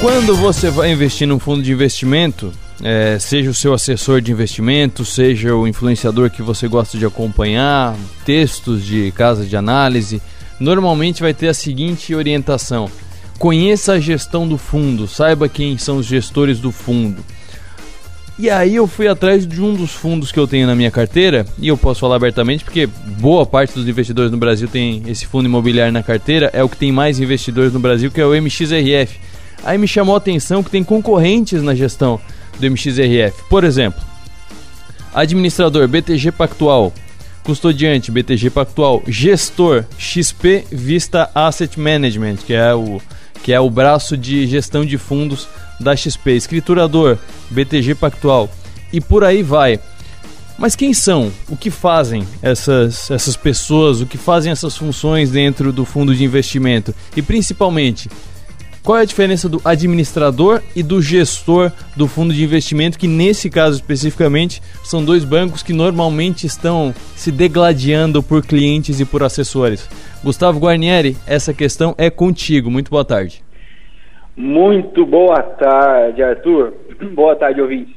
Quando você vai investir num fundo de investimento, é, seja o seu assessor de investimento, seja o influenciador que você gosta de acompanhar, textos de casa de análise, normalmente vai ter a seguinte orientação: conheça a gestão do fundo, saiba quem são os gestores do fundo. E aí eu fui atrás de um dos fundos que eu tenho na minha carteira, e eu posso falar abertamente porque boa parte dos investidores no Brasil tem esse fundo imobiliário na carteira, é o que tem mais investidores no Brasil, que é o MXRF. Aí me chamou a atenção que tem concorrentes na gestão do MXRF. Por exemplo, administrador BTG Pactual, custodiante BTG Pactual, gestor XP Vista Asset Management, que é o que é o braço de gestão de fundos da XP, escriturador BTG Pactual e por aí vai. Mas quem são? O que fazem essas, essas pessoas? O que fazem essas funções dentro do fundo de investimento? E principalmente, qual é a diferença do administrador e do gestor do fundo de investimento, que nesse caso especificamente são dois bancos que normalmente estão se degladiando por clientes e por assessores? Gustavo Guarnieri, essa questão é contigo. Muito boa tarde. Muito boa tarde, Arthur. Boa tarde, ouvintes.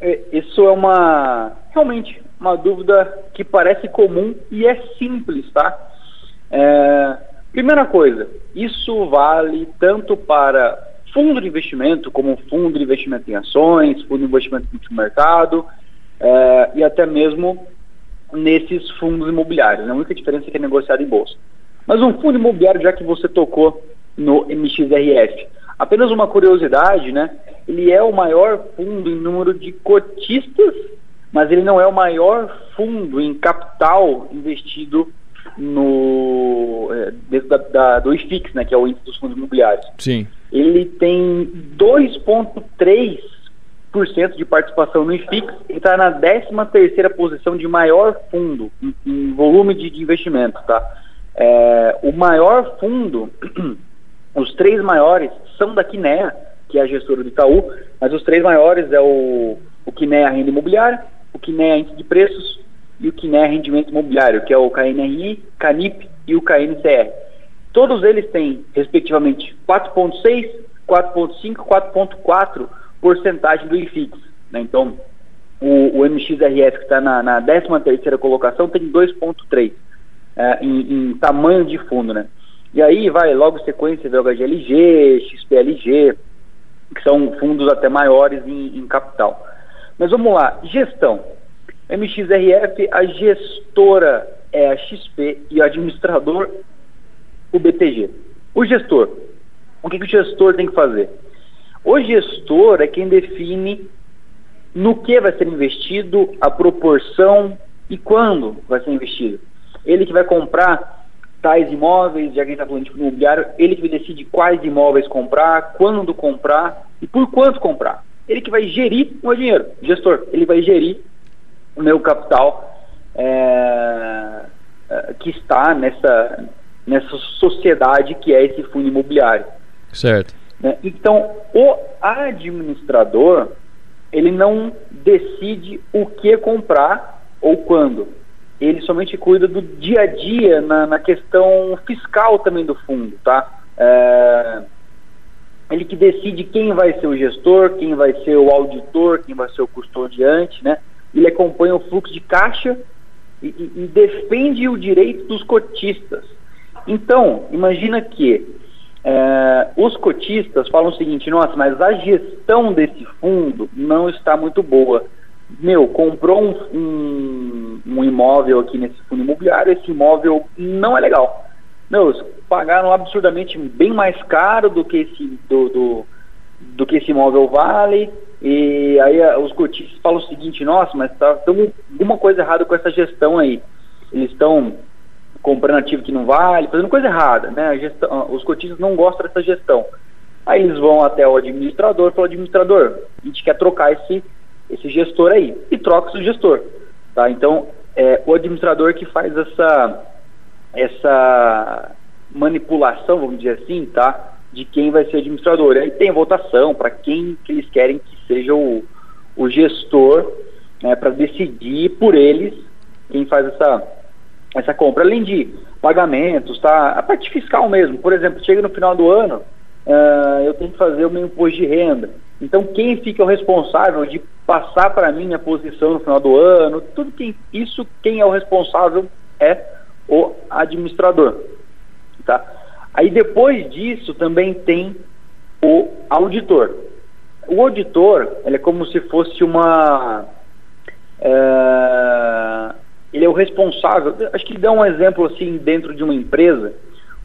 É, isso é uma realmente uma dúvida que parece comum e é simples, tá? É, Primeira coisa, isso vale tanto para fundo de investimento, como fundo de investimento em ações, fundo de investimento no mercado, é, e até mesmo nesses fundos imobiliários. A única diferença é que é negociado em bolsa. Mas um fundo imobiliário, já que você tocou no MXRF, apenas uma curiosidade, né? Ele é o maior fundo em número de cotistas, mas ele não é o maior fundo em capital investido no é, dentro da, da, do IFIX, né, que é o índice dos fundos imobiliários. Sim. Ele tem 2,3% de participação no IFIX e está na 13 terceira posição de maior fundo em, em volume de, de, investimento, tá? É, o maior fundo, os três maiores são da Kinea, que é a gestora do Itaú, mas os três maiores é o, o Kinea Renda Imobiliária, o Kinea Índice de Preços e o KINE Rendimento Imobiliário, que é o KNRI, CANIP e o KNCR. Todos eles têm, respectivamente, 4,6%, 4,5% 4,4% porcentagem do IFIX. Né? Então, o, o, MXRF, que está na, na 13ª colocação, tem 2,3% é, em, em, tamanho de fundo. Né? E aí vai logo sequência VHGLG, XPLG, que são fundos até maiores em, em capital. Mas vamos lá, gestão. MXRF, a gestora é a XP e o administrador o BTG. O gestor, o que, que o gestor tem que fazer? O gestor é quem define no que vai ser investido, a proporção e quando vai ser investido. Ele que vai comprar tais imóveis, já que a gente está falando de imobiliário, ele que decide quais imóveis comprar, quando comprar e por quanto comprar. Ele que vai gerir o dinheiro, o gestor, ele vai gerir meu capital é, é, que está nessa, nessa sociedade que é esse fundo imobiliário. Certo. Né? Então, o administrador, ele não decide o que comprar ou quando. Ele somente cuida do dia a dia na, na questão fiscal também do fundo, tá? É, ele que decide quem vai ser o gestor, quem vai ser o auditor, quem vai ser o custodiante, né? Ele acompanha o fluxo de caixa e, e, e defende o direito dos cotistas. Então, imagina que é, os cotistas falam o seguinte: nossa, mas a gestão desse fundo não está muito boa. Meu, comprou um, um, um imóvel aqui nesse fundo imobiliário, esse imóvel não é legal. Meu, pagaram absurdamente bem mais caro do que esse, do, do, do que esse imóvel vale, e aí os cotistas falam o seguinte, nossa, mas tá tem alguma coisa errada com essa gestão aí. Eles estão comprando ativo que não vale, fazendo coisa errada, né? Gestão, os cotistas não gostam dessa gestão. Aí eles vão até o administrador e falam, administrador, a gente quer trocar esse, esse gestor aí. E troca esse gestor. Tá? Então, é o administrador que faz essa, essa manipulação, vamos dizer assim, tá? De quem vai ser administrador. Aí tem votação para quem que eles querem que seja o, o gestor né, para decidir por eles quem faz essa, essa compra. Além de pagamentos, tá? a parte fiscal mesmo. Por exemplo, chega no final do ano, uh, eu tenho que fazer o meu imposto de renda. Então, quem fica o responsável de passar para mim a posição no final do ano, tudo que, isso, quem é o responsável é o administrador. Tá? Aí, depois disso, também tem o auditor. O auditor, ele é como se fosse uma... É, ele é o responsável, acho que dá um exemplo assim dentro de uma empresa,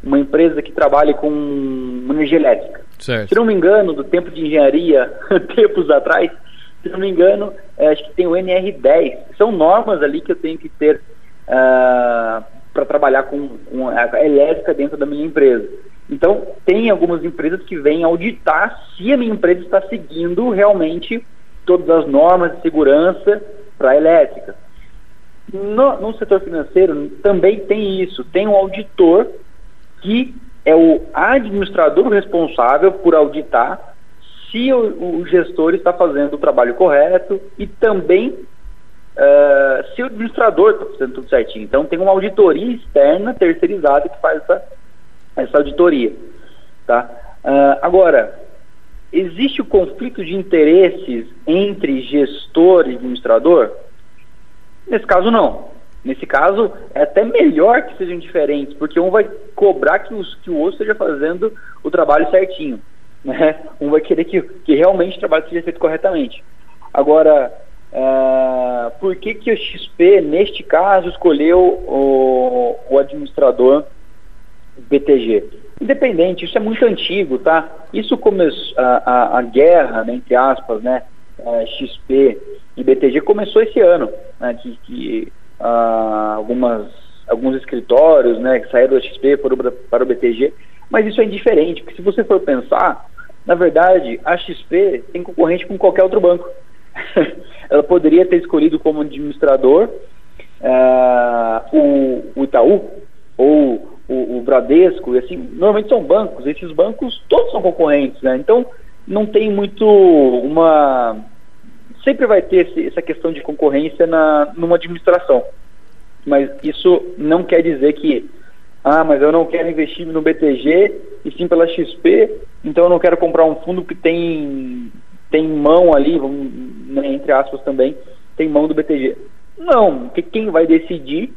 uma empresa que trabalha com energia elétrica. Certo. Se não me engano, do tempo de engenharia, tempos atrás, se não me engano, é, acho que tem o NR10. São normas ali que eu tenho que ter uh, ah, para trabalhar com, com elétrica dentro da minha empresa. Então, tem algumas empresas que vêm auditar se a minha empresa está seguindo realmente todas as normas de segurança para a elétrica. No, no, setor financeiro também tem isso, tem um auditor que é o administrador responsável por auditar se o, o gestor está fazendo o trabalho correto e também uh, se o administrador está fazendo tudo certinho. Então tem uma auditoria externa terceirizada que faz essa, essa auditoria. Tá? Uh, agora, existe o conflito de interesses entre gestor e administrador? Nesse caso, não. Nesse caso, é até melhor que sejam diferentes, porque um vai cobrar que, os, que o outro esteja fazendo o trabalho certinho. Né? Um vai querer que, que realmente o trabalho seja feito corretamente. Agora, uh, por que, que o XP, neste caso, escolheu o, o administrador BTG? Independente, isso é muito antigo, tá? Isso começou, a, a, a guerra, né, entre aspas, né, uh, XP e BTG começou esse ano, né, que, que uh, algumas, alguns escritórios né, que saíram do XP foram para o BTG, mas isso é indiferente, porque se você for pensar, na verdade, a XP tem concorrente com qualquer outro banco. Ela poderia ter escolhido como administrador uh, o, o, Itaú ou o, o, Bradesco, e assim, normalmente são bancos, esses bancos todos são concorrentes, né? Então não tem muito uma sempre vai ter esse, essa questão de concorrência na, numa administração. Mas isso não quer dizer que, ah, mas eu não quero investir no BTG e sim pela XP, então eu não quero comprar um fundo que tem, tem mão ali, vamos, né, entre aspas também, tem mão do BTG. Não, que quem vai decidir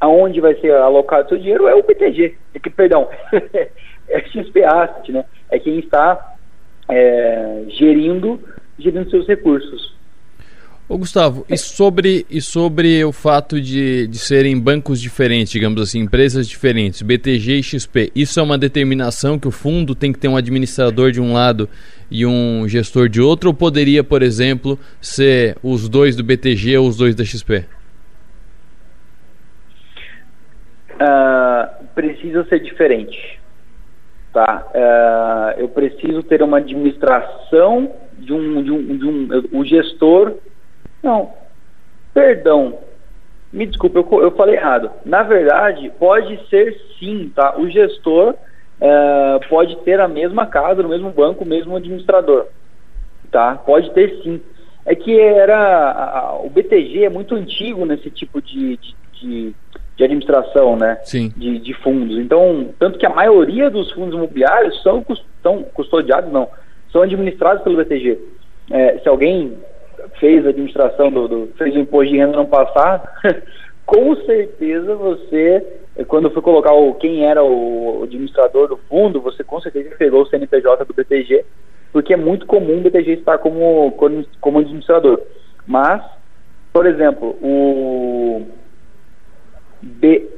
aonde vai ser alocado seu dinheiro é o BTG, é que, perdão, é XP Asset, né? É quem está é, gerindo, gerindo seus recursos. Ô Gustavo, e sobre, e sobre o fato de, de serem bancos diferentes, digamos assim, empresas diferentes, BTG e XP, isso é uma determinação que o fundo tem que ter um administrador de um lado e um gestor de outro, ou poderia, por exemplo, ser os dois do BTG ou os dois da XP? Uh, ah, precisa ser diferente. Tá? Uh, eu preciso ter uma administração de um, de um, de um o gestor não. Perdão. Me desculpe, eu, eu falei errado. Na verdade, pode ser sim, tá? O gestor é, pode ter a mesma casa, no mesmo banco, o mesmo administrador. Tá? Pode ter sim. É que era. A, a, o BTG é muito antigo nesse tipo de, de, de, de administração, né? Sim. De, de, fundos. Então, tanto que a maioria dos fundos imobiliários são, são custodiados, não, são administrados pelo BTG. É, se alguém fez a administração do, do fez o imposto de renda no passado, com certeza você, quando for colocar o, quem era o administrador do fundo, você com certeza pegou o CNPJ do BTG, porque é muito comum o BTG estar como, como administrador. Mas, por exemplo, o B.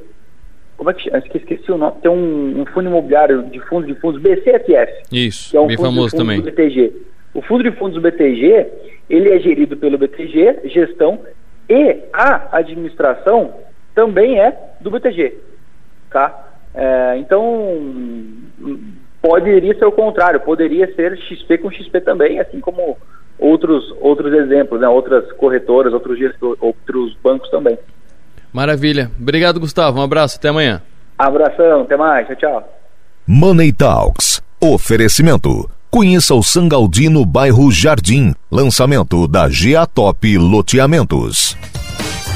Como é que chama? Esqueci o nome. Tem um, um fundo imobiliário de fundos de fundos, BCFF. Isso, que é um bem fundo famoso também. Do BTG. O fundo de fundos do BTG, ele é gerido pelo BTG, gestão, e a administração também é do BTG, tá? É, então, poderia ser o contrário, poderia ser XP com XP também, assim como outros, outros exemplos, né? outras corretoras, outros, gestor, outros bancos também. Maravilha. Obrigado, Gustavo. Um abraço, até amanhã. Abração, até mais, tchau, tchau. Money Talks. Oferecimento. Conheça o Sangaldino bairro Jardim. Lançamento da GA Top Loteamentos.